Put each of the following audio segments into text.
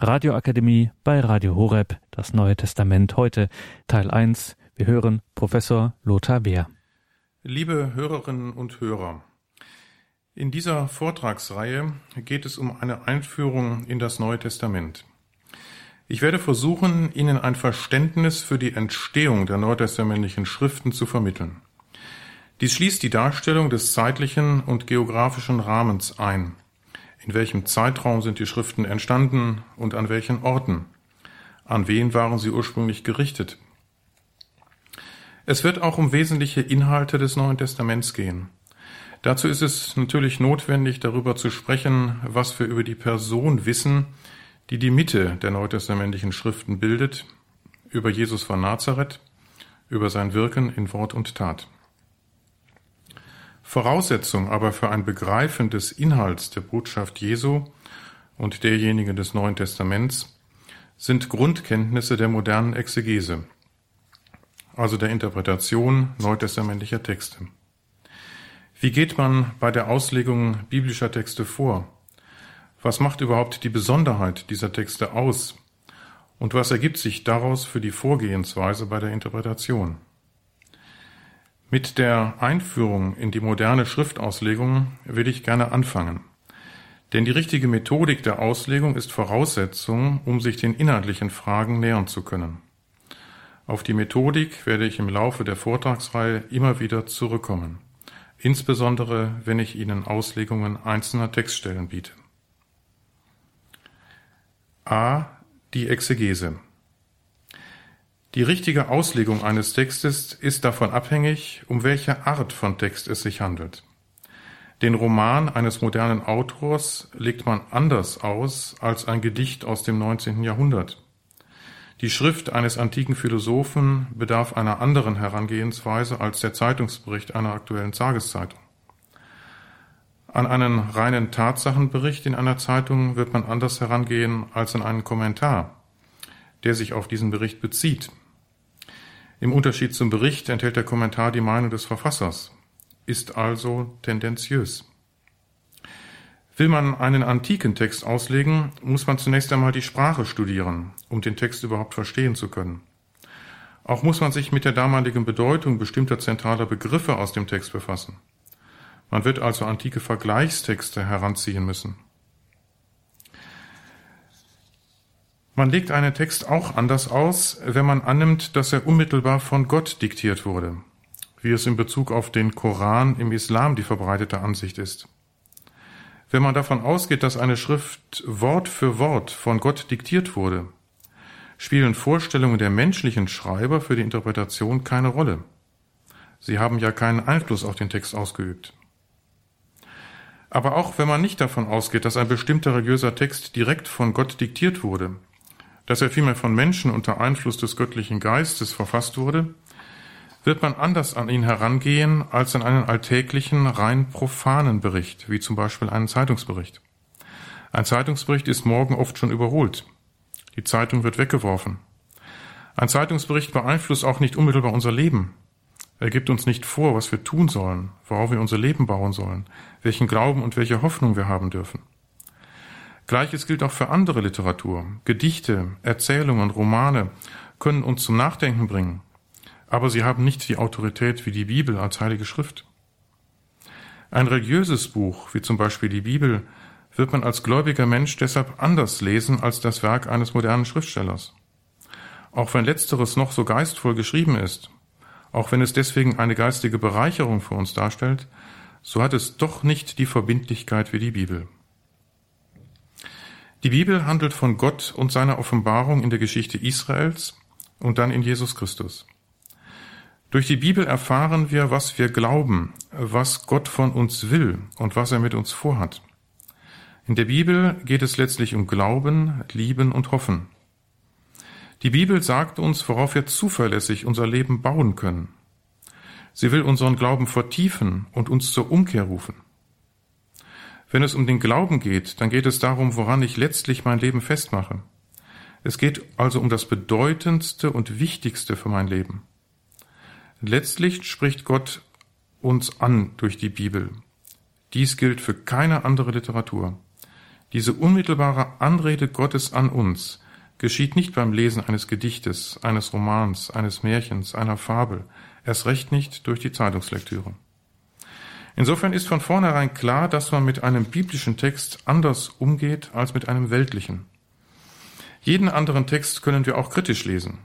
Radioakademie bei Radio Horeb, das Neue Testament heute, Teil 1. Wir hören Professor Lothar Beer. Liebe Hörerinnen und Hörer, in dieser Vortragsreihe geht es um eine Einführung in das Neue Testament. Ich werde versuchen, Ihnen ein Verständnis für die Entstehung der neutestamentlichen Schriften zu vermitteln. Dies schließt die Darstellung des zeitlichen und geografischen Rahmens ein. In welchem Zeitraum sind die Schriften entstanden und an welchen Orten? An wen waren sie ursprünglich gerichtet? Es wird auch um wesentliche Inhalte des Neuen Testaments gehen. Dazu ist es natürlich notwendig, darüber zu sprechen, was wir über die Person wissen, die die Mitte der neutestamentlichen Schriften bildet, über Jesus von Nazareth, über sein Wirken in Wort und Tat. Voraussetzung aber für ein Begreifen des Inhalts der Botschaft Jesu und derjenigen des Neuen Testaments sind Grundkenntnisse der modernen Exegese, also der Interpretation neutestamentlicher Texte. Wie geht man bei der Auslegung biblischer Texte vor? Was macht überhaupt die Besonderheit dieser Texte aus? Und was ergibt sich daraus für die Vorgehensweise bei der Interpretation? Mit der Einführung in die moderne Schriftauslegung will ich gerne anfangen. Denn die richtige Methodik der Auslegung ist Voraussetzung, um sich den inhaltlichen Fragen nähern zu können. Auf die Methodik werde ich im Laufe der Vortragsreihe immer wieder zurückkommen insbesondere wenn ich Ihnen Auslegungen einzelner Textstellen biete. A. Die Exegese. Die richtige Auslegung eines Textes ist davon abhängig, um welche Art von Text es sich handelt. Den Roman eines modernen Autors legt man anders aus als ein Gedicht aus dem 19. Jahrhundert. Die Schrift eines antiken Philosophen bedarf einer anderen Herangehensweise als der Zeitungsbericht einer aktuellen Tageszeitung. An einen reinen Tatsachenbericht in einer Zeitung wird man anders herangehen als an einen Kommentar, der sich auf diesen Bericht bezieht. Im Unterschied zum Bericht enthält der Kommentar die Meinung des Verfassers, ist also tendenziös. Will man einen antiken Text auslegen, muss man zunächst einmal die Sprache studieren, um den Text überhaupt verstehen zu können. Auch muss man sich mit der damaligen Bedeutung bestimmter zentraler Begriffe aus dem Text befassen. Man wird also antike Vergleichstexte heranziehen müssen. Man legt einen Text auch anders aus, wenn man annimmt, dass er unmittelbar von Gott diktiert wurde, wie es in Bezug auf den Koran im Islam die verbreitete Ansicht ist. Wenn man davon ausgeht, dass eine Schrift Wort für Wort von Gott diktiert wurde, spielen Vorstellungen der menschlichen Schreiber für die Interpretation keine Rolle. Sie haben ja keinen Einfluss auf den Text ausgeübt. Aber auch wenn man nicht davon ausgeht, dass ein bestimmter religiöser Text direkt von Gott diktiert wurde, dass er vielmehr von Menschen unter Einfluss des göttlichen Geistes verfasst wurde, wird man anders an ihn herangehen als an einen alltäglichen, rein profanen Bericht, wie zum Beispiel einen Zeitungsbericht. Ein Zeitungsbericht ist morgen oft schon überholt. Die Zeitung wird weggeworfen. Ein Zeitungsbericht beeinflusst auch nicht unmittelbar unser Leben. Er gibt uns nicht vor, was wir tun sollen, worauf wir unser Leben bauen sollen, welchen Glauben und welche Hoffnung wir haben dürfen. Gleiches gilt auch für andere Literatur. Gedichte, Erzählungen, Romane können uns zum Nachdenken bringen, aber sie haben nicht die Autorität wie die Bibel als heilige Schrift. Ein religiöses Buch, wie zum Beispiel die Bibel, wird man als gläubiger Mensch deshalb anders lesen als das Werk eines modernen Schriftstellers. Auch wenn letzteres noch so geistvoll geschrieben ist, auch wenn es deswegen eine geistige Bereicherung für uns darstellt, so hat es doch nicht die Verbindlichkeit wie die Bibel. Die Bibel handelt von Gott und seiner Offenbarung in der Geschichte Israels und dann in Jesus Christus. Durch die Bibel erfahren wir, was wir glauben, was Gott von uns will und was er mit uns vorhat. In der Bibel geht es letztlich um Glauben, Lieben und Hoffen. Die Bibel sagt uns, worauf wir zuverlässig unser Leben bauen können. Sie will unseren Glauben vertiefen und uns zur Umkehr rufen. Wenn es um den Glauben geht, dann geht es darum, woran ich letztlich mein Leben festmache. Es geht also um das Bedeutendste und Wichtigste für mein Leben. Letztlich spricht Gott uns an durch die Bibel. Dies gilt für keine andere Literatur. Diese unmittelbare Anrede Gottes an uns geschieht nicht beim Lesen eines Gedichtes, eines Romans, eines Märchens, einer Fabel, erst recht nicht durch die Zeitungslektüre. Insofern ist von vornherein klar, dass man mit einem biblischen Text anders umgeht als mit einem weltlichen. Jeden anderen Text können wir auch kritisch lesen.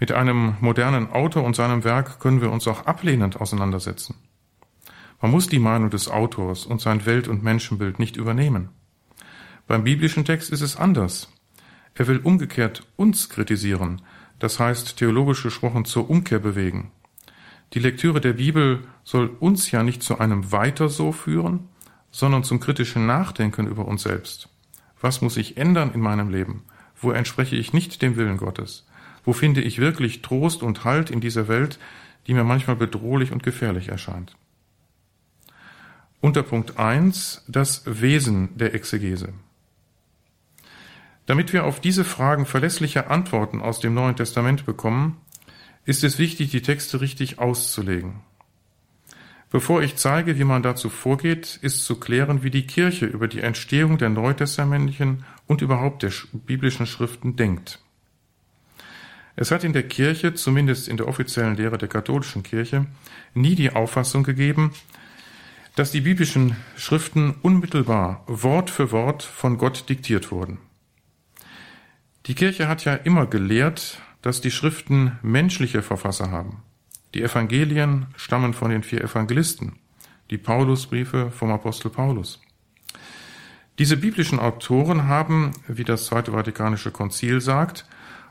Mit einem modernen Autor und seinem Werk können wir uns auch ablehnend auseinandersetzen. Man muss die Meinung des Autors und sein Welt- und Menschenbild nicht übernehmen. Beim biblischen Text ist es anders. Er will umgekehrt uns kritisieren, das heißt theologisch gesprochen zur Umkehr bewegen. Die Lektüre der Bibel soll uns ja nicht zu einem Weiter so führen, sondern zum kritischen Nachdenken über uns selbst. Was muss ich ändern in meinem Leben? Wo entspreche ich nicht dem Willen Gottes? Wo finde ich wirklich Trost und Halt in dieser Welt, die mir manchmal bedrohlich und gefährlich erscheint? Unter Punkt 1 das Wesen der Exegese. Damit wir auf diese Fragen verlässliche Antworten aus dem Neuen Testament bekommen, ist es wichtig, die Texte richtig auszulegen. Bevor ich zeige, wie man dazu vorgeht, ist zu klären, wie die Kirche über die Entstehung der neutestamentlichen und überhaupt der biblischen Schriften denkt. Es hat in der Kirche, zumindest in der offiziellen Lehre der katholischen Kirche, nie die Auffassung gegeben, dass die biblischen Schriften unmittelbar Wort für Wort von Gott diktiert wurden. Die Kirche hat ja immer gelehrt, dass die Schriften menschliche Verfasser haben. Die Evangelien stammen von den vier Evangelisten, die Paulusbriefe vom Apostel Paulus. Diese biblischen Autoren haben, wie das Zweite Vatikanische Konzil sagt,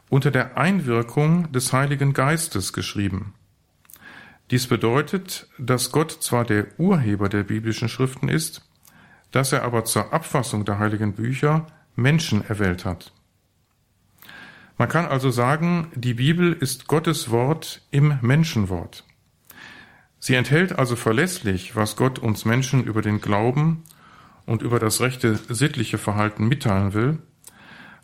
unter der Einwirkung des Heiligen Geistes geschrieben. Dies bedeutet, dass Gott zwar der Urheber der biblischen Schriften ist, dass er aber zur Abfassung der heiligen Bücher Menschen erwählt hat. Man kann also sagen, die Bibel ist Gottes Wort im Menschenwort. Sie enthält also verlässlich, was Gott uns Menschen über den Glauben und über das rechte sittliche Verhalten mitteilen will,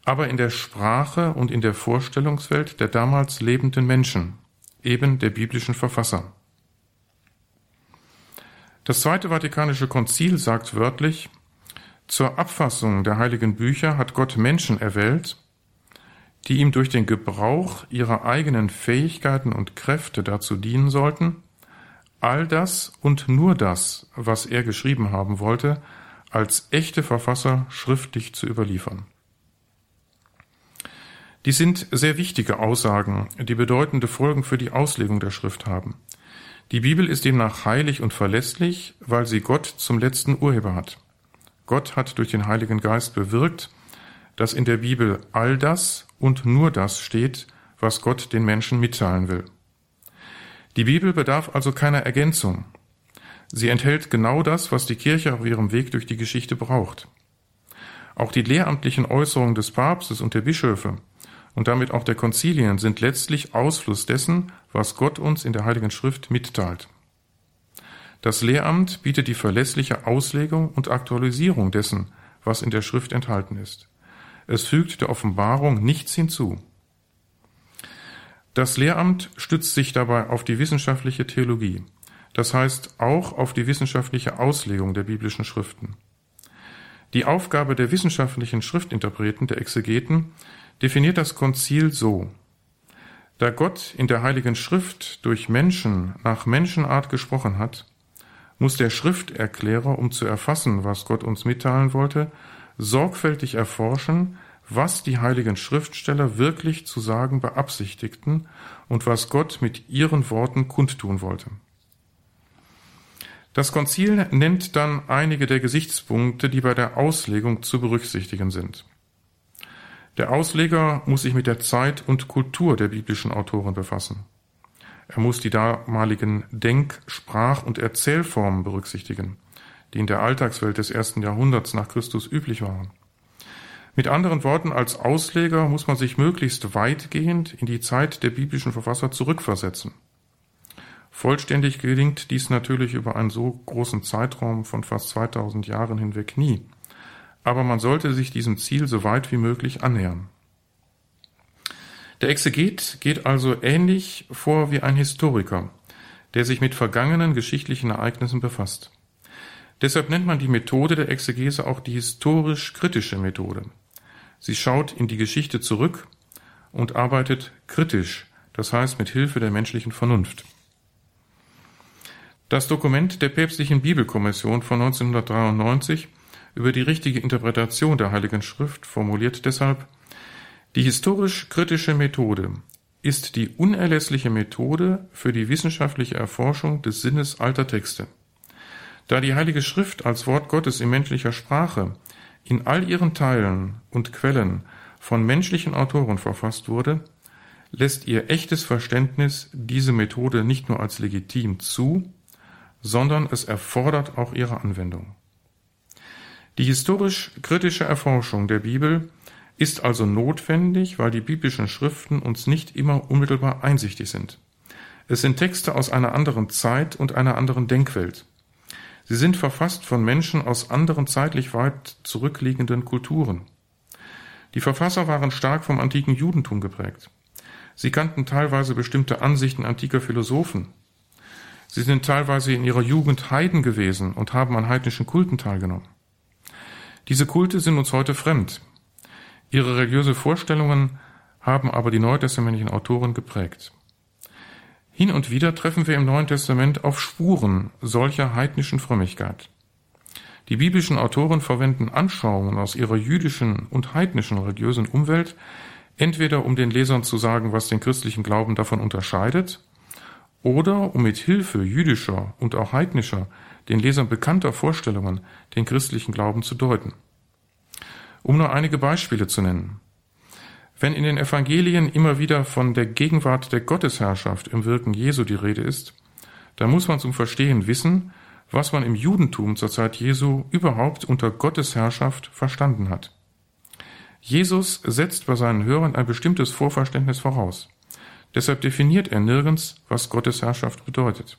aber in der Sprache und in der Vorstellungswelt der damals lebenden Menschen, eben der biblischen Verfasser. Das Zweite Vatikanische Konzil sagt wörtlich, zur Abfassung der heiligen Bücher hat Gott Menschen erwählt, die ihm durch den Gebrauch ihrer eigenen Fähigkeiten und Kräfte dazu dienen sollten, all das und nur das, was er geschrieben haben wollte, als echte Verfasser schriftlich zu überliefern. Dies sind sehr wichtige Aussagen, die bedeutende Folgen für die Auslegung der Schrift haben. Die Bibel ist demnach heilig und verlässlich, weil sie Gott zum letzten Urheber hat. Gott hat durch den Heiligen Geist bewirkt, dass in der Bibel all das und nur das steht, was Gott den Menschen mitteilen will. Die Bibel bedarf also keiner Ergänzung. Sie enthält genau das, was die Kirche auf ihrem Weg durch die Geschichte braucht. Auch die lehramtlichen Äußerungen des Papstes und der Bischöfe und damit auch der Konzilien sind letztlich Ausfluss dessen, was Gott uns in der Heiligen Schrift mitteilt. Das Lehramt bietet die verlässliche Auslegung und Aktualisierung dessen, was in der Schrift enthalten ist. Es fügt der Offenbarung nichts hinzu. Das Lehramt stützt sich dabei auf die wissenschaftliche Theologie, das heißt auch auf die wissenschaftliche Auslegung der biblischen Schriften. Die Aufgabe der wissenschaftlichen Schriftinterpreten, der Exegeten, definiert das Konzil so. Da Gott in der Heiligen Schrift durch Menschen nach Menschenart gesprochen hat, muss der Schrifterklärer, um zu erfassen, was Gott uns mitteilen wollte, sorgfältig erforschen, was die heiligen Schriftsteller wirklich zu sagen beabsichtigten und was Gott mit ihren Worten kundtun wollte. Das Konzil nennt dann einige der Gesichtspunkte, die bei der Auslegung zu berücksichtigen sind. Der Ausleger muss sich mit der Zeit und Kultur der biblischen Autoren befassen. Er muss die damaligen Denk-, Sprach- und Erzählformen berücksichtigen die in der Alltagswelt des ersten Jahrhunderts nach Christus üblich waren. Mit anderen Worten, als Ausleger muss man sich möglichst weitgehend in die Zeit der biblischen Verfasser zurückversetzen. Vollständig gelingt dies natürlich über einen so großen Zeitraum von fast 2000 Jahren hinweg nie. Aber man sollte sich diesem Ziel so weit wie möglich annähern. Der Exeget geht also ähnlich vor wie ein Historiker, der sich mit vergangenen geschichtlichen Ereignissen befasst. Deshalb nennt man die Methode der Exegese auch die historisch-kritische Methode. Sie schaut in die Geschichte zurück und arbeitet kritisch, das heißt mit Hilfe der menschlichen Vernunft. Das Dokument der päpstlichen Bibelkommission von 1993 über die richtige Interpretation der Heiligen Schrift formuliert deshalb, die historisch-kritische Methode ist die unerlässliche Methode für die wissenschaftliche Erforschung des Sinnes alter Texte. Da die Heilige Schrift als Wort Gottes in menschlicher Sprache in all ihren Teilen und Quellen von menschlichen Autoren verfasst wurde, lässt ihr echtes Verständnis diese Methode nicht nur als legitim zu, sondern es erfordert auch ihre Anwendung. Die historisch-kritische Erforschung der Bibel ist also notwendig, weil die biblischen Schriften uns nicht immer unmittelbar einsichtig sind. Es sind Texte aus einer anderen Zeit und einer anderen Denkwelt. Sie sind verfasst von Menschen aus anderen zeitlich weit zurückliegenden Kulturen. Die Verfasser waren stark vom antiken Judentum geprägt. Sie kannten teilweise bestimmte Ansichten antiker Philosophen. Sie sind teilweise in ihrer Jugend Heiden gewesen und haben an heidnischen Kulten teilgenommen. Diese Kulte sind uns heute fremd. Ihre religiöse Vorstellungen haben aber die neutestamentlichen Autoren geprägt. Hin und wieder treffen wir im Neuen Testament auf Spuren solcher heidnischen Frömmigkeit. Die biblischen Autoren verwenden Anschauungen aus ihrer jüdischen und heidnischen religiösen Umwelt, entweder um den Lesern zu sagen, was den christlichen Glauben davon unterscheidet, oder um mit Hilfe jüdischer und auch heidnischer, den Lesern bekannter Vorstellungen den christlichen Glauben zu deuten. Um nur einige Beispiele zu nennen. Wenn in den Evangelien immer wieder von der Gegenwart der Gottesherrschaft im Wirken Jesu die Rede ist, dann muss man zum Verstehen wissen, was man im Judentum zur Zeit Jesu überhaupt unter Gottesherrschaft verstanden hat. Jesus setzt bei seinen Hörern ein bestimmtes Vorverständnis voraus. Deshalb definiert er nirgends, was Gottesherrschaft bedeutet.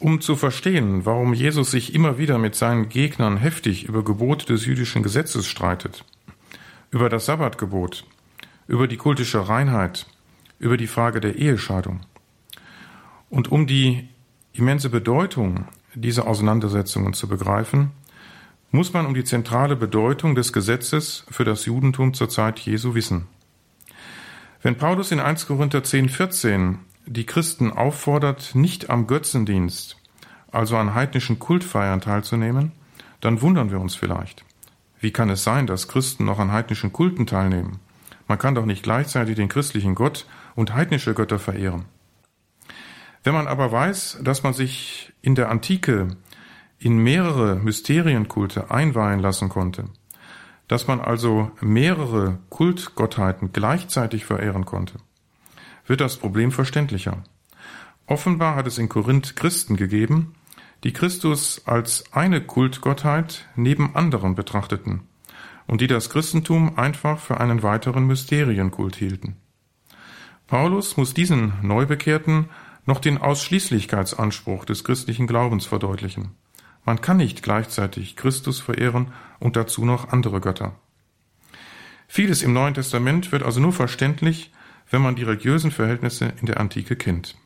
Um zu verstehen, warum Jesus sich immer wieder mit seinen Gegnern heftig über Gebote des jüdischen Gesetzes streitet, über das Sabbatgebot, über die kultische Reinheit, über die Frage der Ehescheidung. Und um die immense Bedeutung dieser Auseinandersetzungen zu begreifen, muss man um die zentrale Bedeutung des Gesetzes für das Judentum zur Zeit Jesu wissen. Wenn Paulus in 1 Korinther 10, 14 die Christen auffordert, nicht am Götzendienst, also an heidnischen Kultfeiern teilzunehmen, dann wundern wir uns vielleicht. Wie kann es sein, dass Christen noch an heidnischen Kulten teilnehmen? Man kann doch nicht gleichzeitig den christlichen Gott und heidnische Götter verehren. Wenn man aber weiß, dass man sich in der Antike in mehrere Mysterienkulte einweihen lassen konnte, dass man also mehrere Kultgottheiten gleichzeitig verehren konnte, wird das Problem verständlicher. Offenbar hat es in Korinth Christen gegeben, die Christus als eine Kultgottheit neben anderen betrachteten und die das Christentum einfach für einen weiteren Mysterienkult hielten. Paulus muss diesen Neubekehrten noch den Ausschließlichkeitsanspruch des christlichen Glaubens verdeutlichen. Man kann nicht gleichzeitig Christus verehren und dazu noch andere Götter. Vieles im Neuen Testament wird also nur verständlich, wenn man die religiösen Verhältnisse in der Antike kennt.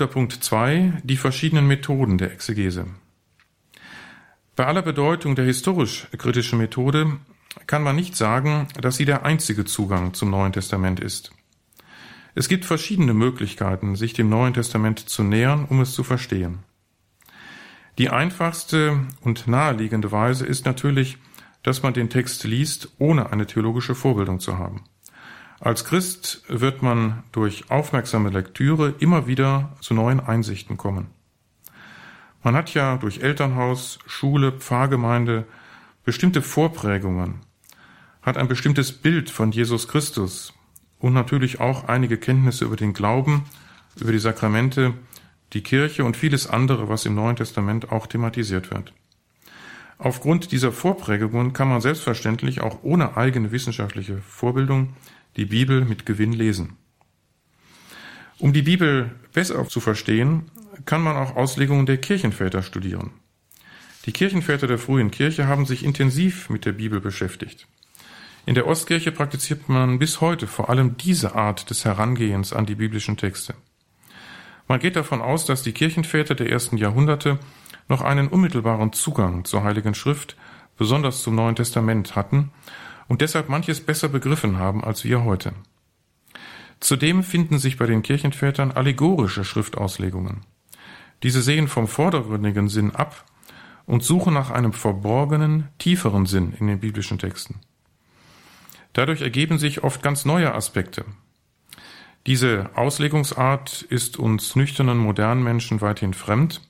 Unter Punkt 2 die verschiedenen Methoden der Exegese. Bei aller Bedeutung der historisch-kritischen Methode kann man nicht sagen, dass sie der einzige Zugang zum Neuen Testament ist. Es gibt verschiedene Möglichkeiten, sich dem Neuen Testament zu nähern, um es zu verstehen. Die einfachste und naheliegende Weise ist natürlich, dass man den Text liest, ohne eine theologische Vorbildung zu haben. Als Christ wird man durch aufmerksame Lektüre immer wieder zu neuen Einsichten kommen. Man hat ja durch Elternhaus, Schule, Pfarrgemeinde bestimmte Vorprägungen, hat ein bestimmtes Bild von Jesus Christus und natürlich auch einige Kenntnisse über den Glauben, über die Sakramente, die Kirche und vieles andere, was im Neuen Testament auch thematisiert wird. Aufgrund dieser Vorprägungen kann man selbstverständlich auch ohne eigene wissenschaftliche Vorbildung die Bibel mit Gewinn lesen. Um die Bibel besser zu verstehen, kann man auch Auslegungen der Kirchenväter studieren. Die Kirchenväter der frühen Kirche haben sich intensiv mit der Bibel beschäftigt. In der Ostkirche praktiziert man bis heute vor allem diese Art des Herangehens an die biblischen Texte. Man geht davon aus, dass die Kirchenväter der ersten Jahrhunderte noch einen unmittelbaren Zugang zur Heiligen Schrift, besonders zum Neuen Testament hatten und deshalb manches besser begriffen haben als wir heute. Zudem finden sich bei den Kirchenvätern allegorische Schriftauslegungen. Diese sehen vom vordergründigen Sinn ab und suchen nach einem verborgenen, tieferen Sinn in den biblischen Texten. Dadurch ergeben sich oft ganz neue Aspekte. Diese Auslegungsart ist uns nüchternen modernen Menschen weithin fremd,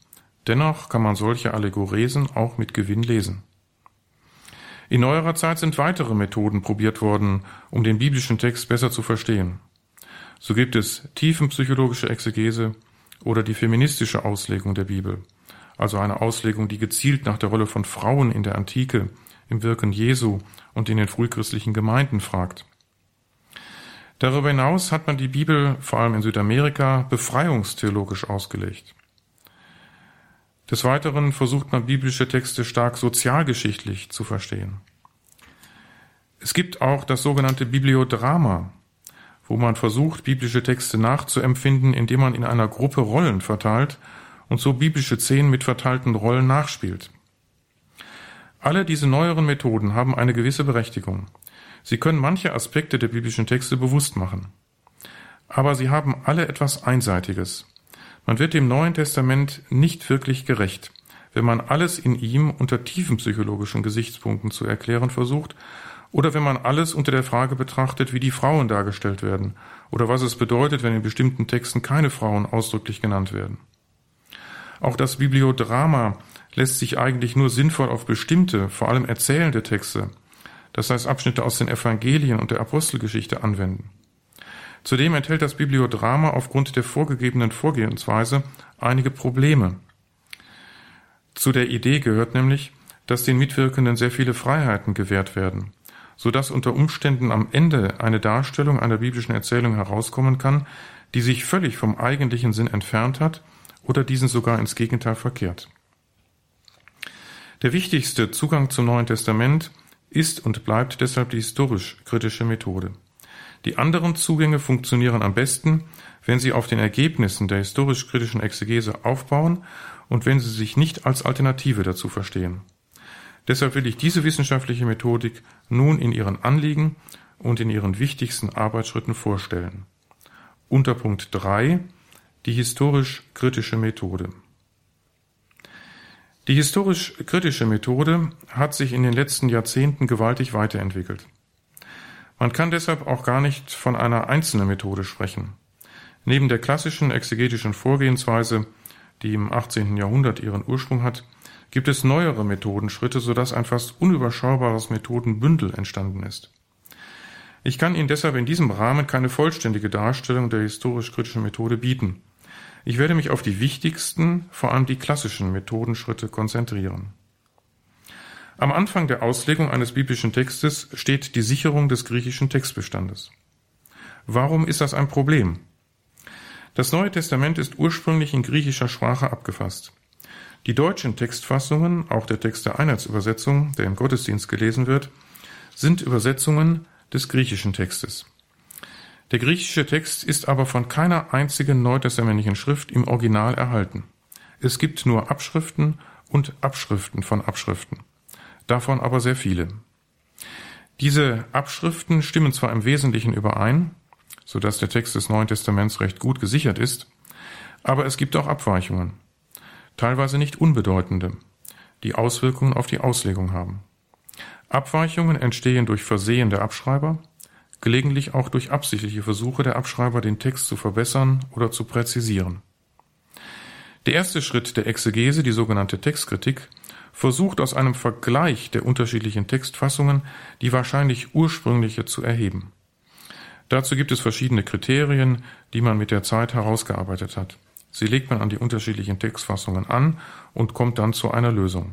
dennoch kann man solche Allegoresen auch mit Gewinn lesen. In neuerer Zeit sind weitere Methoden probiert worden, um den biblischen Text besser zu verstehen. So gibt es tiefenpsychologische Exegese oder die feministische Auslegung der Bibel also eine Auslegung, die gezielt nach der Rolle von Frauen in der Antike, im Wirken Jesu und in den frühchristlichen Gemeinden fragt. Darüber hinaus hat man die Bibel vor allem in Südamerika befreiungstheologisch ausgelegt. Des Weiteren versucht man biblische Texte stark sozialgeschichtlich zu verstehen. Es gibt auch das sogenannte Bibliodrama, wo man versucht, biblische Texte nachzuempfinden, indem man in einer Gruppe Rollen verteilt und so biblische Szenen mit verteilten Rollen nachspielt. Alle diese neueren Methoden haben eine gewisse Berechtigung. Sie können manche Aspekte der biblischen Texte bewusst machen. Aber sie haben alle etwas Einseitiges. Man wird dem Neuen Testament nicht wirklich gerecht, wenn man alles in ihm unter tiefen psychologischen Gesichtspunkten zu erklären versucht oder wenn man alles unter der Frage betrachtet, wie die Frauen dargestellt werden oder was es bedeutet, wenn in bestimmten Texten keine Frauen ausdrücklich genannt werden. Auch das Bibliodrama lässt sich eigentlich nur sinnvoll auf bestimmte, vor allem erzählende Texte, das heißt Abschnitte aus den Evangelien und der Apostelgeschichte anwenden. Zudem enthält das Bibliodrama aufgrund der vorgegebenen Vorgehensweise einige Probleme. Zu der Idee gehört nämlich, dass den Mitwirkenden sehr viele Freiheiten gewährt werden, so dass unter Umständen am Ende eine Darstellung einer biblischen Erzählung herauskommen kann, die sich völlig vom eigentlichen Sinn entfernt hat oder diesen sogar ins Gegenteil verkehrt. Der wichtigste Zugang zum Neuen Testament ist und bleibt deshalb die historisch-kritische Methode. Die anderen Zugänge funktionieren am besten, wenn sie auf den Ergebnissen der historisch-kritischen Exegese aufbauen und wenn sie sich nicht als Alternative dazu verstehen. Deshalb will ich diese wissenschaftliche Methodik nun in ihren Anliegen und in ihren wichtigsten Arbeitsschritten vorstellen. Unter Punkt 3 die historisch-kritische Methode. Die historisch-kritische Methode hat sich in den letzten Jahrzehnten gewaltig weiterentwickelt. Man kann deshalb auch gar nicht von einer einzelnen Methode sprechen. Neben der klassischen exegetischen Vorgehensweise, die im 18. Jahrhundert ihren Ursprung hat, gibt es neuere Methodenschritte, sodass ein fast unüberschaubares Methodenbündel entstanden ist. Ich kann Ihnen deshalb in diesem Rahmen keine vollständige Darstellung der historisch-kritischen Methode bieten. Ich werde mich auf die wichtigsten, vor allem die klassischen Methodenschritte konzentrieren. Am Anfang der Auslegung eines biblischen Textes steht die Sicherung des griechischen Textbestandes. Warum ist das ein Problem? Das Neue Testament ist ursprünglich in griechischer Sprache abgefasst. Die deutschen Textfassungen, auch der Text der Einheitsübersetzung, der im Gottesdienst gelesen wird, sind Übersetzungen des griechischen Textes. Der griechische Text ist aber von keiner einzigen neutestamentlichen Schrift im Original erhalten. Es gibt nur Abschriften und Abschriften von Abschriften, davon aber sehr viele. Diese Abschriften stimmen zwar im Wesentlichen überein, so dass der Text des Neuen Testaments recht gut gesichert ist, aber es gibt auch Abweichungen, teilweise nicht unbedeutende, die Auswirkungen auf die Auslegung haben. Abweichungen entstehen durch Versehen der Abschreiber, gelegentlich auch durch absichtliche Versuche der Abschreiber, den Text zu verbessern oder zu präzisieren. Der erste Schritt der Exegese, die sogenannte Textkritik, versucht aus einem Vergleich der unterschiedlichen Textfassungen die wahrscheinlich ursprüngliche zu erheben. Dazu gibt es verschiedene Kriterien, die man mit der Zeit herausgearbeitet hat. Sie legt man an die unterschiedlichen Textfassungen an und kommt dann zu einer Lösung.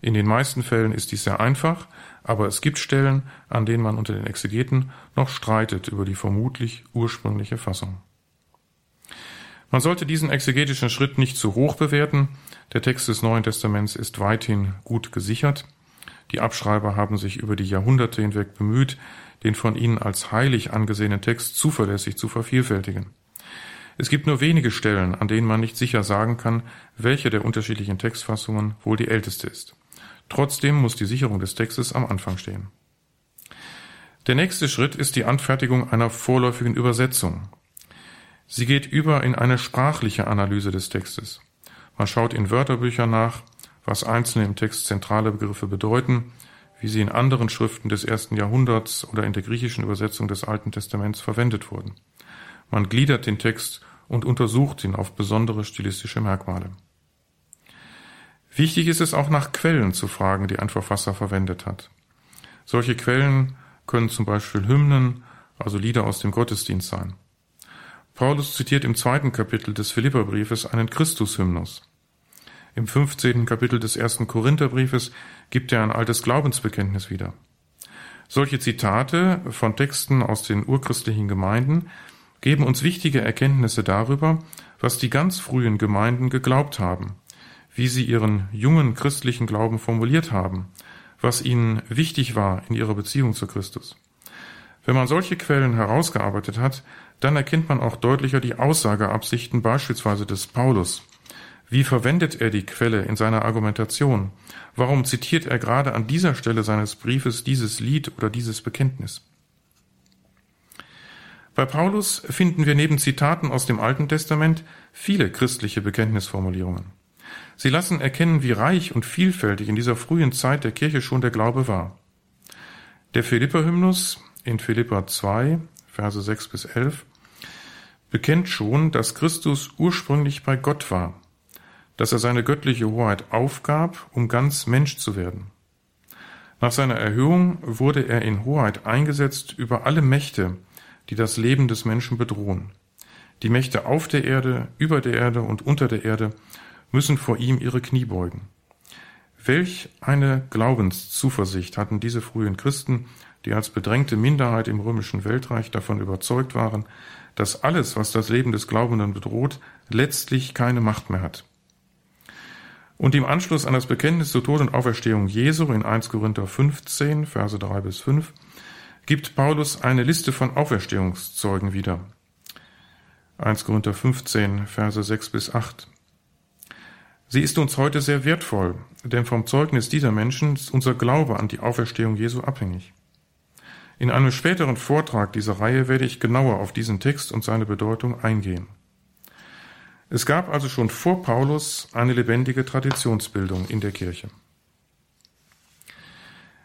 In den meisten Fällen ist dies sehr einfach, aber es gibt Stellen, an denen man unter den Exegeten noch streitet über die vermutlich ursprüngliche Fassung. Man sollte diesen exegetischen Schritt nicht zu hoch bewerten. Der Text des Neuen Testaments ist weithin gut gesichert. Die Abschreiber haben sich über die Jahrhunderte hinweg bemüht, den von ihnen als heilig angesehenen Text zuverlässig zu vervielfältigen. Es gibt nur wenige Stellen, an denen man nicht sicher sagen kann, welche der unterschiedlichen Textfassungen wohl die älteste ist. Trotzdem muss die Sicherung des Textes am Anfang stehen. Der nächste Schritt ist die Anfertigung einer vorläufigen Übersetzung. Sie geht über in eine sprachliche Analyse des Textes. Man schaut in Wörterbüchern nach, was einzelne im Text zentrale Begriffe bedeuten, wie sie in anderen Schriften des ersten Jahrhunderts oder in der griechischen Übersetzung des Alten Testaments verwendet wurden. Man gliedert den Text und untersucht ihn auf besondere stilistische Merkmale. Wichtig ist es auch nach Quellen zu fragen, die ein Verfasser verwendet hat. Solche Quellen können zum Beispiel Hymnen, also Lieder aus dem Gottesdienst sein. Paulus zitiert im zweiten Kapitel des Philipperbriefes einen Christushymnus. Im 15. Kapitel des ersten Korintherbriefes gibt er ein altes Glaubensbekenntnis wieder. Solche Zitate von Texten aus den urchristlichen Gemeinden geben uns wichtige Erkenntnisse darüber, was die ganz frühen Gemeinden geglaubt haben, wie sie ihren jungen christlichen Glauben formuliert haben, was ihnen wichtig war in ihrer Beziehung zu Christus. Wenn man solche Quellen herausgearbeitet hat, dann erkennt man auch deutlicher die Aussageabsichten beispielsweise des Paulus. Wie verwendet er die Quelle in seiner Argumentation? Warum zitiert er gerade an dieser Stelle seines Briefes dieses Lied oder dieses Bekenntnis? Bei Paulus finden wir neben Zitaten aus dem Alten Testament viele christliche Bekenntnisformulierungen. Sie lassen erkennen, wie reich und vielfältig in dieser frühen Zeit der Kirche schon der Glaube war. Der Philipper-Hymnus in Philippa 2, Verse 6 bis 11 bekennt schon, dass Christus ursprünglich bei Gott war, dass er seine göttliche Hoheit aufgab, um ganz Mensch zu werden. Nach seiner Erhöhung wurde er in Hoheit eingesetzt über alle Mächte, die das Leben des Menschen bedrohen. Die Mächte auf der Erde, über der Erde und unter der Erde müssen vor ihm ihre Knie beugen. Welch eine Glaubenszuversicht hatten diese frühen Christen, die als bedrängte Minderheit im römischen Weltreich davon überzeugt waren, dass alles, was das Leben des Glaubenden bedroht, letztlich keine Macht mehr hat. Und im Anschluss an das Bekenntnis zur Tod und Auferstehung Jesu in 1 Korinther 15, Verse 3 bis 5, gibt Paulus eine Liste von Auferstehungszeugen wieder. 1 Korinther 15, Verse 6 bis 8. Sie ist uns heute sehr wertvoll, denn vom Zeugnis dieser Menschen ist unser Glaube an die Auferstehung Jesu abhängig. In einem späteren Vortrag dieser Reihe werde ich genauer auf diesen Text und seine Bedeutung eingehen. Es gab also schon vor Paulus eine lebendige Traditionsbildung in der Kirche.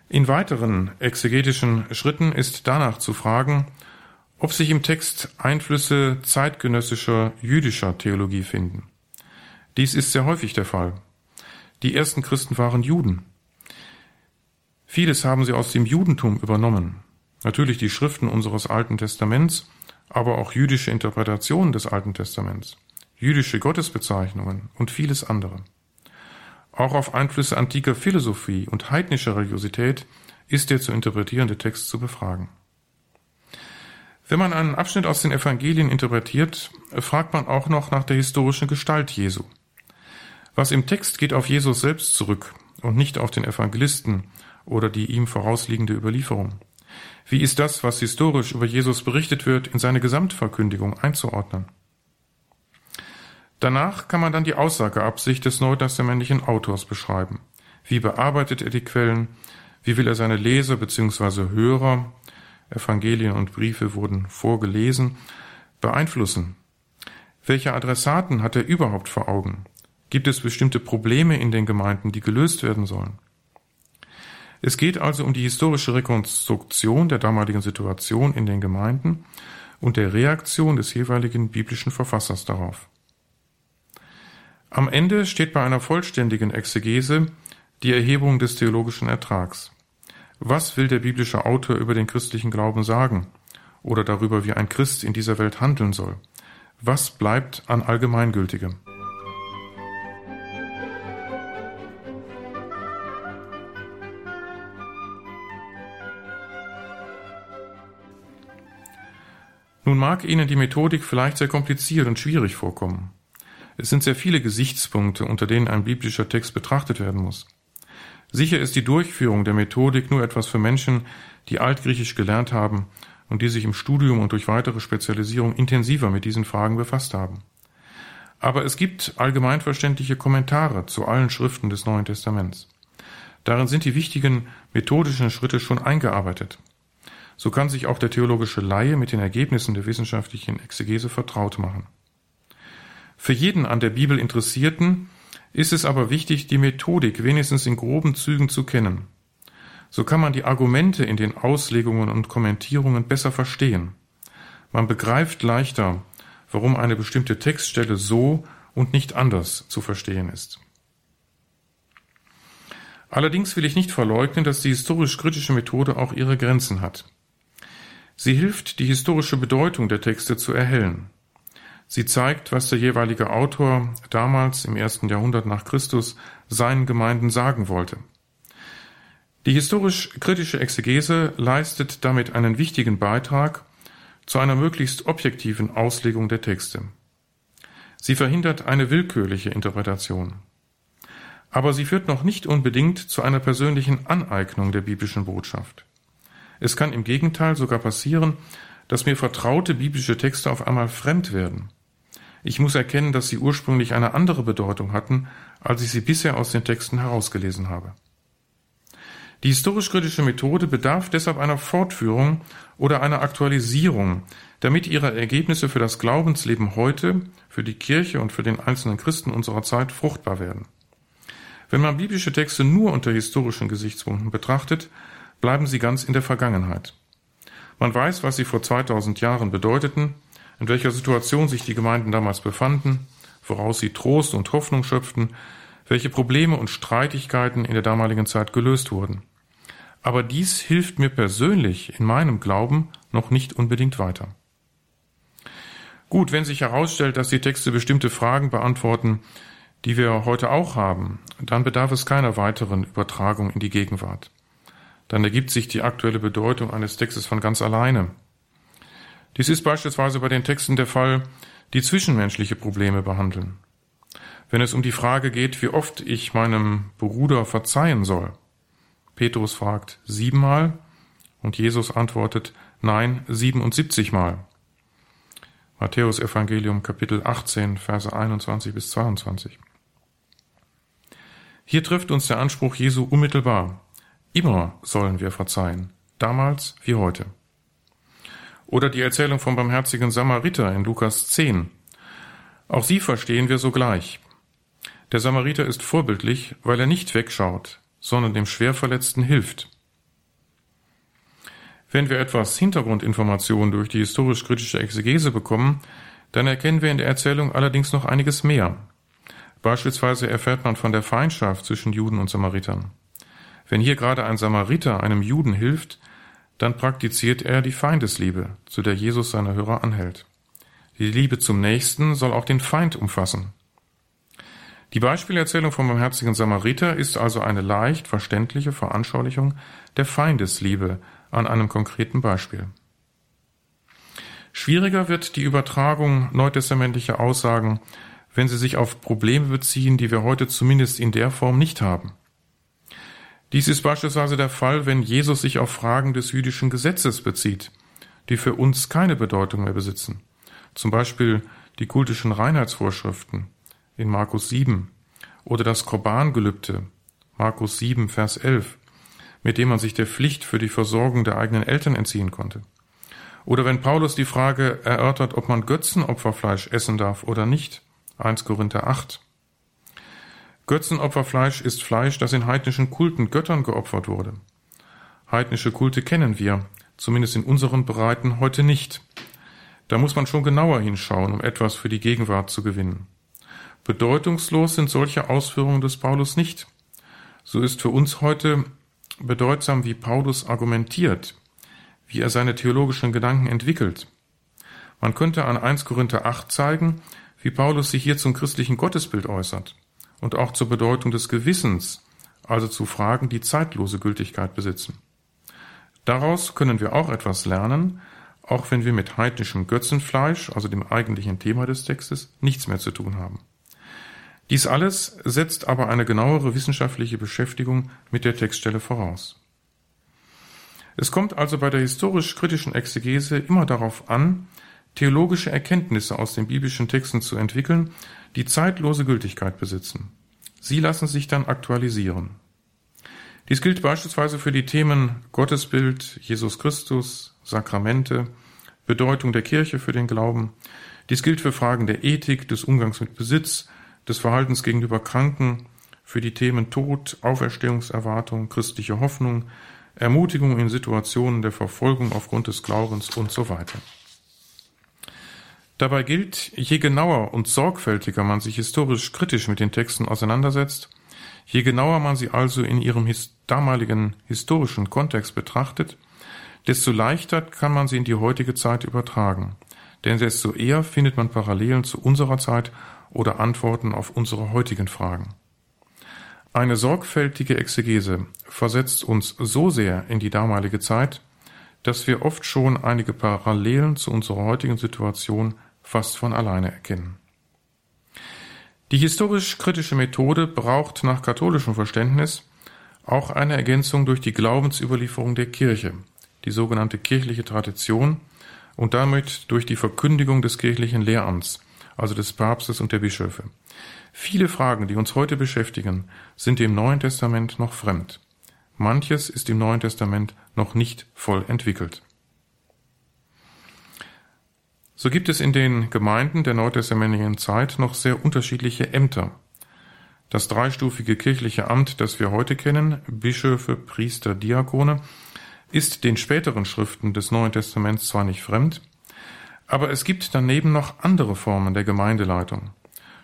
In weiteren exegetischen Schritten ist danach zu fragen, ob sich im Text Einflüsse zeitgenössischer jüdischer Theologie finden. Dies ist sehr häufig der Fall. Die ersten Christen waren Juden. Vieles haben sie aus dem Judentum übernommen. Natürlich die Schriften unseres Alten Testaments, aber auch jüdische Interpretationen des Alten Testaments, jüdische Gottesbezeichnungen und vieles andere. Auch auf Einflüsse antiker Philosophie und heidnischer Religiosität ist der zu interpretierende Text zu befragen. Wenn man einen Abschnitt aus den Evangelien interpretiert, fragt man auch noch nach der historischen Gestalt Jesu. Was im Text geht auf Jesus selbst zurück und nicht auf den Evangelisten oder die ihm vorausliegende Überlieferung. Wie ist das, was historisch über Jesus berichtet wird, in seine Gesamtverkündigung einzuordnen? Danach kann man dann die Aussageabsicht des neutestamentlichen Autors beschreiben. Wie bearbeitet er die Quellen? Wie will er seine Leser bzw. Hörer, Evangelien und Briefe wurden vorgelesen, beeinflussen? Welche Adressaten hat er überhaupt vor Augen? Gibt es bestimmte Probleme in den Gemeinden, die gelöst werden sollen? Es geht also um die historische Rekonstruktion der damaligen Situation in den Gemeinden und der Reaktion des jeweiligen biblischen Verfassers darauf. Am Ende steht bei einer vollständigen Exegese die Erhebung des theologischen Ertrags. Was will der biblische Autor über den christlichen Glauben sagen oder darüber, wie ein Christ in dieser Welt handeln soll? Was bleibt an Allgemeingültigem? Nun mag Ihnen die Methodik vielleicht sehr kompliziert und schwierig vorkommen. Es sind sehr viele Gesichtspunkte, unter denen ein biblischer Text betrachtet werden muss. Sicher ist die Durchführung der Methodik nur etwas für Menschen, die Altgriechisch gelernt haben und die sich im Studium und durch weitere Spezialisierung intensiver mit diesen Fragen befasst haben. Aber es gibt allgemeinverständliche Kommentare zu allen Schriften des Neuen Testaments. Darin sind die wichtigen methodischen Schritte schon eingearbeitet. So kann sich auch der theologische Laie mit den Ergebnissen der wissenschaftlichen Exegese vertraut machen. Für jeden an der Bibel Interessierten ist es aber wichtig, die Methodik wenigstens in groben Zügen zu kennen. So kann man die Argumente in den Auslegungen und Kommentierungen besser verstehen. Man begreift leichter, warum eine bestimmte Textstelle so und nicht anders zu verstehen ist. Allerdings will ich nicht verleugnen, dass die historisch-kritische Methode auch ihre Grenzen hat. Sie hilft, die historische Bedeutung der Texte zu erhellen. Sie zeigt, was der jeweilige Autor damals im ersten Jahrhundert nach Christus seinen Gemeinden sagen wollte. Die historisch-kritische Exegese leistet damit einen wichtigen Beitrag zu einer möglichst objektiven Auslegung der Texte. Sie verhindert eine willkürliche Interpretation. Aber sie führt noch nicht unbedingt zu einer persönlichen Aneignung der biblischen Botschaft. Es kann im Gegenteil sogar passieren, dass mir vertraute biblische Texte auf einmal fremd werden. Ich muss erkennen, dass sie ursprünglich eine andere Bedeutung hatten, als ich sie bisher aus den Texten herausgelesen habe. Die historisch-kritische Methode bedarf deshalb einer Fortführung oder einer Aktualisierung, damit ihre Ergebnisse für das Glaubensleben heute, für die Kirche und für den einzelnen Christen unserer Zeit fruchtbar werden. Wenn man biblische Texte nur unter historischen Gesichtspunkten betrachtet, bleiben sie ganz in der Vergangenheit. Man weiß, was sie vor 2000 Jahren bedeuteten, in welcher Situation sich die Gemeinden damals befanden, woraus sie Trost und Hoffnung schöpften, welche Probleme und Streitigkeiten in der damaligen Zeit gelöst wurden. Aber dies hilft mir persönlich in meinem Glauben noch nicht unbedingt weiter. Gut, wenn sich herausstellt, dass die Texte bestimmte Fragen beantworten, die wir heute auch haben, dann bedarf es keiner weiteren Übertragung in die Gegenwart. Dann ergibt sich die aktuelle Bedeutung eines Textes von ganz alleine. Dies ist beispielsweise bei den Texten der Fall, die zwischenmenschliche Probleme behandeln. Wenn es um die Frage geht, wie oft ich meinem Bruder verzeihen soll. Petrus fragt siebenmal und Jesus antwortet nein, siebenundsiebzigmal. Matthäus Evangelium Kapitel 18, Verse 21 bis 22. Hier trifft uns der Anspruch Jesu unmittelbar. Immer sollen wir verzeihen, damals wie heute. Oder die Erzählung vom barmherzigen Samariter in Lukas 10. Auch sie verstehen wir sogleich. Der Samariter ist vorbildlich, weil er nicht wegschaut, sondern dem Schwerverletzten hilft. Wenn wir etwas Hintergrundinformationen durch die historisch-kritische Exegese bekommen, dann erkennen wir in der Erzählung allerdings noch einiges mehr. Beispielsweise erfährt man von der Feindschaft zwischen Juden und Samaritern. Wenn hier gerade ein Samariter einem Juden hilft, dann praktiziert er die Feindesliebe, zu der Jesus seine Hörer anhält. Die Liebe zum Nächsten soll auch den Feind umfassen. Die Beispielerzählung vom barmherzigen Samariter ist also eine leicht verständliche Veranschaulichung der Feindesliebe an einem konkreten Beispiel. Schwieriger wird die Übertragung neutestamentlicher Aussagen, wenn sie sich auf Probleme beziehen, die wir heute zumindest in der Form nicht haben. Dies ist beispielsweise der Fall, wenn Jesus sich auf Fragen des jüdischen Gesetzes bezieht, die für uns keine Bedeutung mehr besitzen. Zum Beispiel die kultischen Reinheitsvorschriften in Markus 7 oder das Korbangelübde, Markus 7, Vers 11, mit dem man sich der Pflicht für die Versorgung der eigenen Eltern entziehen konnte. Oder wenn Paulus die Frage erörtert, ob man Götzenopferfleisch essen darf oder nicht, 1 Korinther 8. Götzenopferfleisch ist Fleisch, das in heidnischen Kulten Göttern geopfert wurde. Heidnische Kulte kennen wir, zumindest in unseren Breiten heute nicht. Da muss man schon genauer hinschauen, um etwas für die Gegenwart zu gewinnen. Bedeutungslos sind solche Ausführungen des Paulus nicht. So ist für uns heute bedeutsam, wie Paulus argumentiert, wie er seine theologischen Gedanken entwickelt. Man könnte an 1 Korinther 8 zeigen, wie Paulus sich hier zum christlichen Gottesbild äußert und auch zur Bedeutung des Gewissens, also zu Fragen, die zeitlose Gültigkeit besitzen. Daraus können wir auch etwas lernen, auch wenn wir mit heidnischem Götzenfleisch, also dem eigentlichen Thema des Textes, nichts mehr zu tun haben. Dies alles setzt aber eine genauere wissenschaftliche Beschäftigung mit der Textstelle voraus. Es kommt also bei der historisch-kritischen Exegese immer darauf an, theologische Erkenntnisse aus den biblischen Texten zu entwickeln, die zeitlose Gültigkeit besitzen. Sie lassen sich dann aktualisieren. Dies gilt beispielsweise für die Themen Gottesbild, Jesus Christus, Sakramente, Bedeutung der Kirche für den Glauben. Dies gilt für Fragen der Ethik, des Umgangs mit Besitz, des Verhaltens gegenüber Kranken, für die Themen Tod, Auferstehungserwartung, christliche Hoffnung, Ermutigung in Situationen der Verfolgung aufgrund des Glaubens und so weiter. Dabei gilt, je genauer und sorgfältiger man sich historisch kritisch mit den Texten auseinandersetzt, je genauer man sie also in ihrem damaligen historischen Kontext betrachtet, desto leichter kann man sie in die heutige Zeit übertragen. Denn desto eher findet man Parallelen zu unserer Zeit oder Antworten auf unsere heutigen Fragen. Eine sorgfältige Exegese versetzt uns so sehr in die damalige Zeit, dass wir oft schon einige Parallelen zu unserer heutigen Situation fast von alleine erkennen. Die historisch-kritische Methode braucht nach katholischem Verständnis auch eine Ergänzung durch die Glaubensüberlieferung der Kirche, die sogenannte kirchliche Tradition und damit durch die Verkündigung des kirchlichen Lehramts, also des Papstes und der Bischöfe. Viele Fragen, die uns heute beschäftigen, sind im Neuen Testament noch fremd. Manches ist im Neuen Testament noch nicht voll entwickelt. So gibt es in den Gemeinden der neutestamentlichen Zeit noch sehr unterschiedliche Ämter. Das dreistufige kirchliche Amt, das wir heute kennen, Bischöfe, Priester, Diakone, ist den späteren Schriften des Neuen Testaments zwar nicht fremd, aber es gibt daneben noch andere Formen der Gemeindeleitung,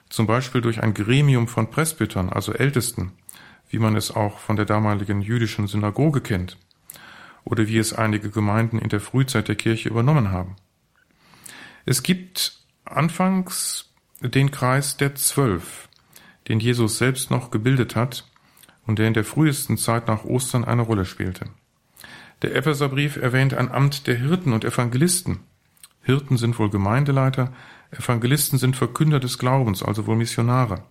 zum Beispiel durch ein Gremium von Presbytern, also Ältesten, wie man es auch von der damaligen jüdischen Synagoge kennt, oder wie es einige Gemeinden in der Frühzeit der Kirche übernommen haben. Es gibt anfangs den Kreis der Zwölf, den Jesus selbst noch gebildet hat und der in der frühesten Zeit nach Ostern eine Rolle spielte. Der Epheserbrief erwähnt ein Amt der Hirten und Evangelisten. Hirten sind wohl Gemeindeleiter, Evangelisten sind Verkünder des Glaubens, also wohl Missionare.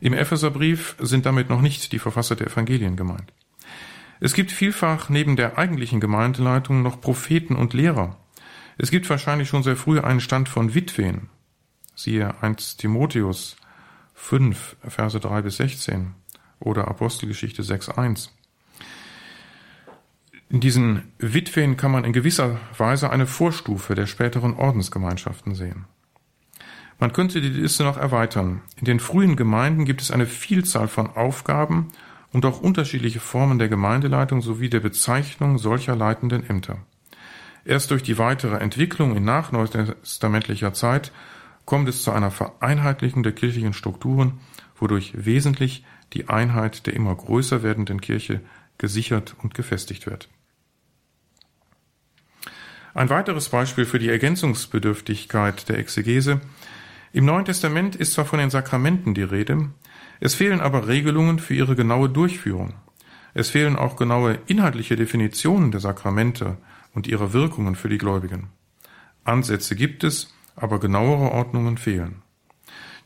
Im Epheserbrief sind damit noch nicht die Verfasser der Evangelien gemeint. Es gibt vielfach neben der eigentlichen Gemeindeleitung noch Propheten und Lehrer, es gibt wahrscheinlich schon sehr früh einen Stand von Witwen. Siehe 1 Timotheus 5, Verse 3 bis 16 oder Apostelgeschichte 6, 1. In diesen Witwen kann man in gewisser Weise eine Vorstufe der späteren Ordensgemeinschaften sehen. Man könnte die Liste noch erweitern. In den frühen Gemeinden gibt es eine Vielzahl von Aufgaben und auch unterschiedliche Formen der Gemeindeleitung sowie der Bezeichnung solcher leitenden Ämter. Erst durch die weitere Entwicklung in nachneutestamentlicher Zeit kommt es zu einer Vereinheitlichung der kirchlichen Strukturen, wodurch wesentlich die Einheit der immer größer werdenden Kirche gesichert und gefestigt wird. Ein weiteres Beispiel für die Ergänzungsbedürftigkeit der Exegese. Im Neuen Testament ist zwar von den Sakramenten die Rede, es fehlen aber Regelungen für ihre genaue Durchführung. Es fehlen auch genaue inhaltliche Definitionen der Sakramente und ihrer Wirkungen für die Gläubigen. Ansätze gibt es, aber genauere Ordnungen fehlen.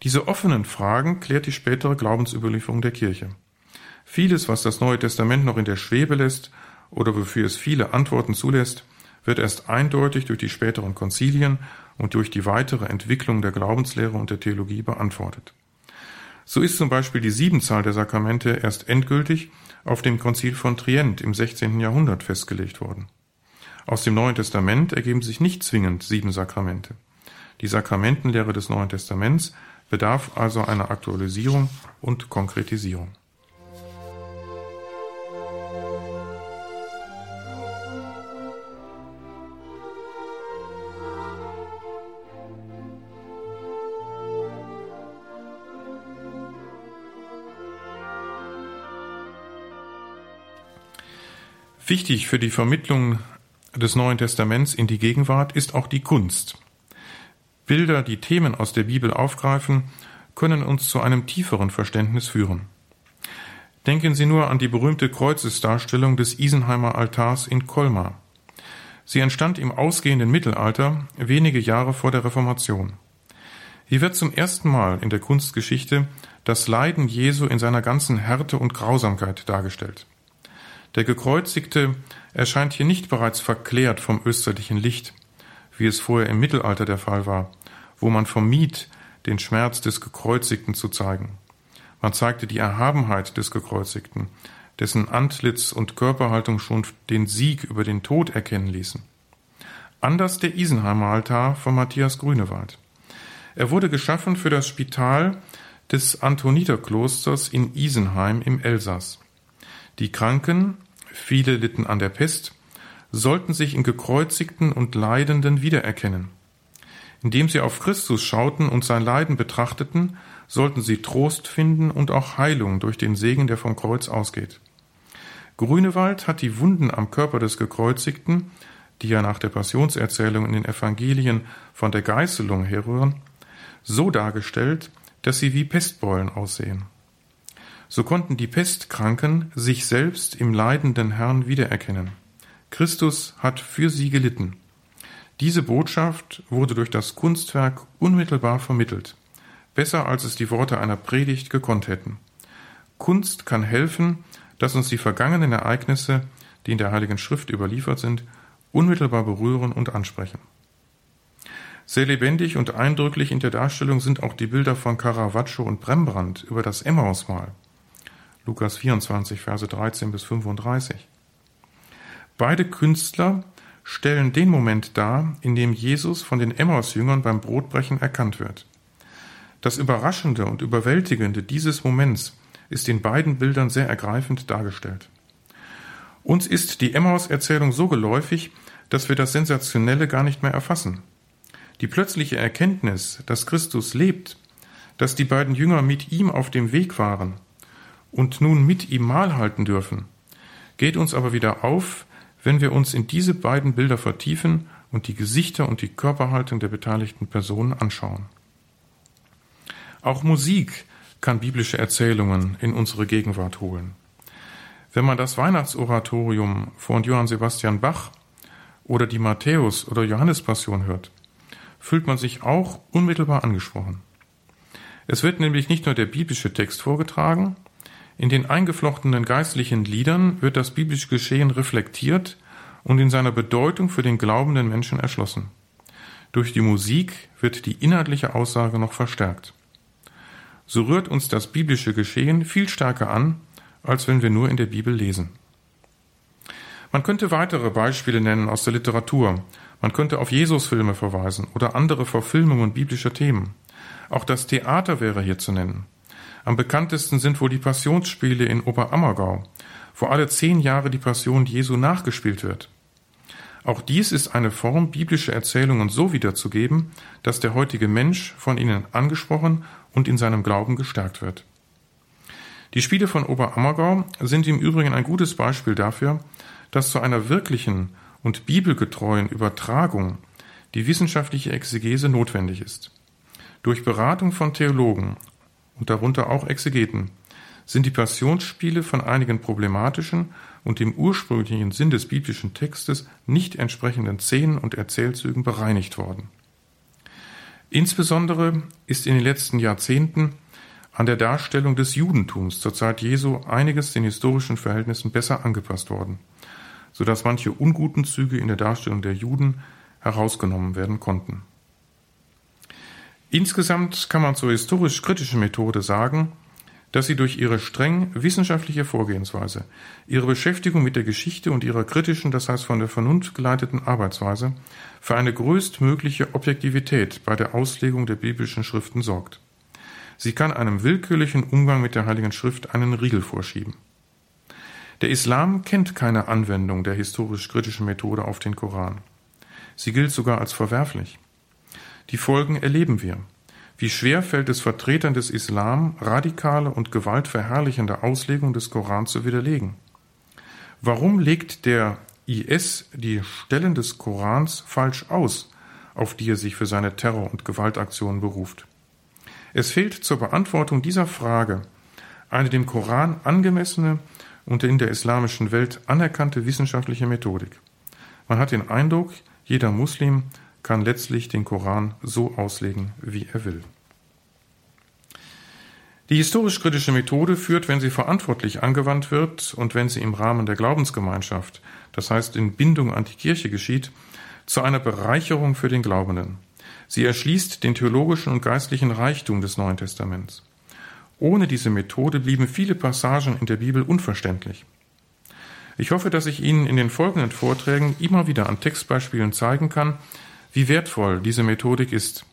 Diese offenen Fragen klärt die spätere Glaubensüberlieferung der Kirche. Vieles, was das Neue Testament noch in der Schwebe lässt oder wofür es viele Antworten zulässt, wird erst eindeutig durch die späteren Konzilien und durch die weitere Entwicklung der Glaubenslehre und der Theologie beantwortet. So ist zum Beispiel die Siebenzahl der Sakramente erst endgültig auf dem Konzil von Trient im 16. Jahrhundert festgelegt worden. Aus dem Neuen Testament ergeben sich nicht zwingend sieben Sakramente. Die Sakramentenlehre des Neuen Testaments bedarf also einer Aktualisierung und Konkretisierung. Wichtig für die Vermittlung des Neuen Testaments in die Gegenwart ist auch die Kunst. Bilder, die Themen aus der Bibel aufgreifen, können uns zu einem tieferen Verständnis führen. Denken Sie nur an die berühmte Kreuzesdarstellung des Isenheimer Altars in Colmar. Sie entstand im ausgehenden Mittelalter, wenige Jahre vor der Reformation. Hier wird zum ersten Mal in der Kunstgeschichte das Leiden Jesu in seiner ganzen Härte und Grausamkeit dargestellt. Der Gekreuzigte erscheint hier nicht bereits verklärt vom österlichen Licht, wie es vorher im Mittelalter der Fall war, wo man vermied, den Schmerz des Gekreuzigten zu zeigen. Man zeigte die Erhabenheit des Gekreuzigten, dessen Antlitz und Körperhaltung schon den Sieg über den Tod erkennen ließen. Anders der Isenheimer Altar von Matthias Grünewald. Er wurde geschaffen für das Spital des Antoniterklosters in Isenheim im Elsass. Die Kranken, viele litten an der Pest, sollten sich in gekreuzigten und Leidenden wiedererkennen. Indem sie auf Christus schauten und sein Leiden betrachteten, sollten sie Trost finden und auch Heilung durch den Segen, der vom Kreuz ausgeht. Grünewald hat die Wunden am Körper des Gekreuzigten, die ja nach der Passionserzählung in den Evangelien von der Geißelung herrühren, so dargestellt, dass sie wie Pestbeulen aussehen. So konnten die Pestkranken sich selbst im leidenden Herrn wiedererkennen. Christus hat für sie gelitten. Diese Botschaft wurde durch das Kunstwerk unmittelbar vermittelt, besser als es die Worte einer Predigt gekonnt hätten. Kunst kann helfen, dass uns die vergangenen Ereignisse, die in der Heiligen Schrift überliefert sind, unmittelbar berühren und ansprechen. Sehr lebendig und eindrücklich in der Darstellung sind auch die Bilder von Caravaggio und Rembrandt über das Emmausmahl. Lukas 24, Verse 13 bis 35. Beide Künstler stellen den Moment dar, in dem Jesus von den Emmaus-Jüngern beim Brotbrechen erkannt wird. Das Überraschende und Überwältigende dieses Moments ist in beiden Bildern sehr ergreifend dargestellt. Uns ist die Emmaus-Erzählung so geläufig, dass wir das Sensationelle gar nicht mehr erfassen. Die plötzliche Erkenntnis, dass Christus lebt, dass die beiden Jünger mit ihm auf dem Weg waren und nun mit ihm Mahl halten dürfen, geht uns aber wieder auf, wenn wir uns in diese beiden Bilder vertiefen und die Gesichter und die Körperhaltung der beteiligten Personen anschauen. Auch Musik kann biblische Erzählungen in unsere Gegenwart holen. Wenn man das Weihnachtsoratorium von Johann Sebastian Bach oder die Matthäus- oder Johannespassion hört, fühlt man sich auch unmittelbar angesprochen. Es wird nämlich nicht nur der biblische Text vorgetragen, in den eingeflochtenen geistlichen Liedern wird das biblische Geschehen reflektiert und in seiner Bedeutung für den glaubenden Menschen erschlossen. Durch die Musik wird die inhaltliche Aussage noch verstärkt so rührt uns das biblische Geschehen viel stärker an, als wenn wir nur in der Bibel lesen. Man könnte weitere Beispiele nennen aus der Literatur. Man könnte auf Jesusfilme verweisen oder andere Verfilmungen biblischer Themen. Auch das Theater wäre hier zu nennen. Am bekanntesten sind wohl die Passionsspiele in Oberammergau, wo alle zehn Jahre die Passion Jesu nachgespielt wird. Auch dies ist eine Form, biblische Erzählungen so wiederzugeben, dass der heutige Mensch von ihnen angesprochen und in seinem Glauben gestärkt wird. Die Spiele von Oberammergau sind im Übrigen ein gutes Beispiel dafür, dass zu einer wirklichen und bibelgetreuen Übertragung die wissenschaftliche Exegese notwendig ist. Durch Beratung von Theologen und darunter auch Exegeten sind die Passionsspiele von einigen problematischen und dem ursprünglichen Sinn des biblischen Textes nicht entsprechenden Szenen und Erzählzügen bereinigt worden. Insbesondere ist in den letzten Jahrzehnten an der Darstellung des Judentums zur Zeit Jesu einiges den historischen Verhältnissen besser angepasst worden, so dass manche unguten Züge in der Darstellung der Juden herausgenommen werden konnten. Insgesamt kann man zur historisch-kritischen Methode sagen, dass sie durch ihre streng wissenschaftliche Vorgehensweise, ihre Beschäftigung mit der Geschichte und ihrer kritischen, das heißt von der Vernunft geleiteten Arbeitsweise für eine größtmögliche Objektivität bei der Auslegung der biblischen Schriften sorgt. Sie kann einem willkürlichen Umgang mit der Heiligen Schrift einen Riegel vorschieben. Der Islam kennt keine Anwendung der historisch-kritischen Methode auf den Koran. Sie gilt sogar als verwerflich. Die Folgen erleben wir. Wie schwer fällt es Vertretern des Islam, radikale und gewaltverherrlichende Auslegung des Koran zu widerlegen? Warum legt der IS die Stellen des Korans falsch aus, auf die er sich für seine Terror- und Gewaltaktionen beruft? Es fehlt zur Beantwortung dieser Frage eine dem Koran angemessene und in der islamischen Welt anerkannte wissenschaftliche Methodik. Man hat den Eindruck, jeder Muslim kann letztlich den Koran so auslegen, wie er will. Die historisch-kritische Methode führt, wenn sie verantwortlich angewandt wird und wenn sie im Rahmen der Glaubensgemeinschaft, das heißt in Bindung an die Kirche geschieht, zu einer Bereicherung für den Glaubenden. Sie erschließt den theologischen und geistlichen Reichtum des Neuen Testaments. Ohne diese Methode blieben viele Passagen in der Bibel unverständlich. Ich hoffe, dass ich Ihnen in den folgenden Vorträgen immer wieder an Textbeispielen zeigen kann, wie wertvoll diese Methodik ist.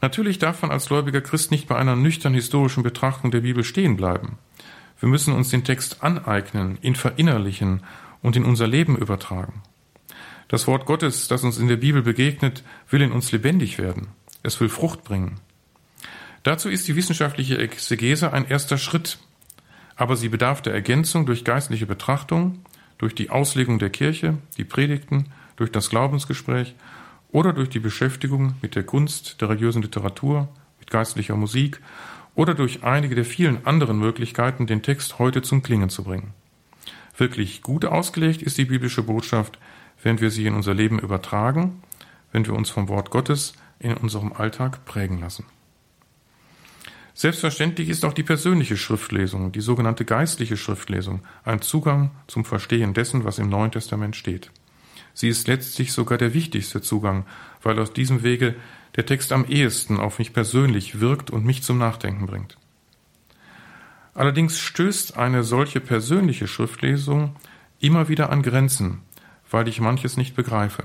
Natürlich darf man als gläubiger Christ nicht bei einer nüchtern historischen Betrachtung der Bibel stehen bleiben. Wir müssen uns den Text aneignen, ihn verinnerlichen und in unser Leben übertragen. Das Wort Gottes, das uns in der Bibel begegnet, will in uns lebendig werden. Es will Frucht bringen. Dazu ist die wissenschaftliche Exegese ein erster Schritt, aber sie bedarf der Ergänzung durch geistliche Betrachtung, durch die Auslegung der Kirche, die Predigten, durch das Glaubensgespräch oder durch die Beschäftigung mit der Kunst, der religiösen Literatur, mit geistlicher Musik oder durch einige der vielen anderen Möglichkeiten, den Text heute zum Klingen zu bringen. Wirklich gut ausgelegt ist die biblische Botschaft, wenn wir sie in unser Leben übertragen, wenn wir uns vom Wort Gottes in unserem Alltag prägen lassen. Selbstverständlich ist auch die persönliche Schriftlesung, die sogenannte geistliche Schriftlesung, ein Zugang zum Verstehen dessen, was im Neuen Testament steht. Sie ist letztlich sogar der wichtigste Zugang, weil aus diesem Wege der Text am ehesten auf mich persönlich wirkt und mich zum Nachdenken bringt. Allerdings stößt eine solche persönliche Schriftlesung immer wieder an Grenzen, weil ich manches nicht begreife.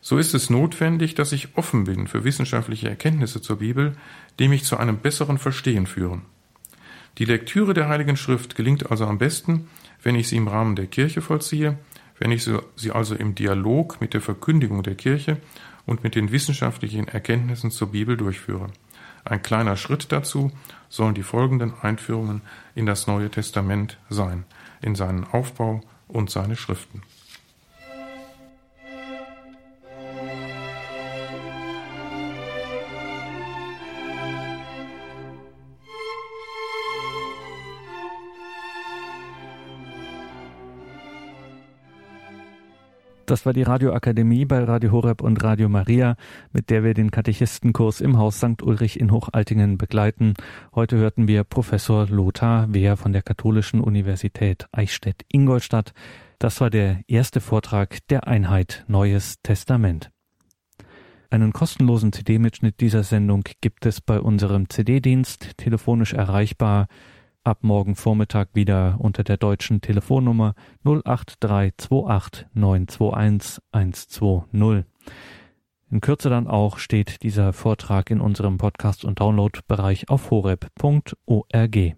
So ist es notwendig, dass ich offen bin für wissenschaftliche Erkenntnisse zur Bibel, die mich zu einem besseren Verstehen führen. Die Lektüre der Heiligen Schrift gelingt also am besten, wenn ich sie im Rahmen der Kirche vollziehe wenn ich sie also im Dialog mit der Verkündigung der Kirche und mit den wissenschaftlichen Erkenntnissen zur Bibel durchführe. Ein kleiner Schritt dazu sollen die folgenden Einführungen in das Neue Testament sein, in seinen Aufbau und seine Schriften. Das war die Radioakademie bei Radio Horeb und Radio Maria, mit der wir den Katechistenkurs im Haus St. Ulrich in Hochaltingen begleiten. Heute hörten wir Professor Lothar Wehr von der Katholischen Universität Eichstätt-Ingolstadt. Das war der erste Vortrag der Einheit Neues Testament. Einen kostenlosen CD-Mitschnitt dieser Sendung gibt es bei unserem CD-Dienst, telefonisch erreichbar ab morgen Vormittag wieder unter der deutschen Telefonnummer 08328 921 120. In Kürze dann auch steht dieser Vortrag in unserem Podcast- und Downloadbereich auf horeb.org.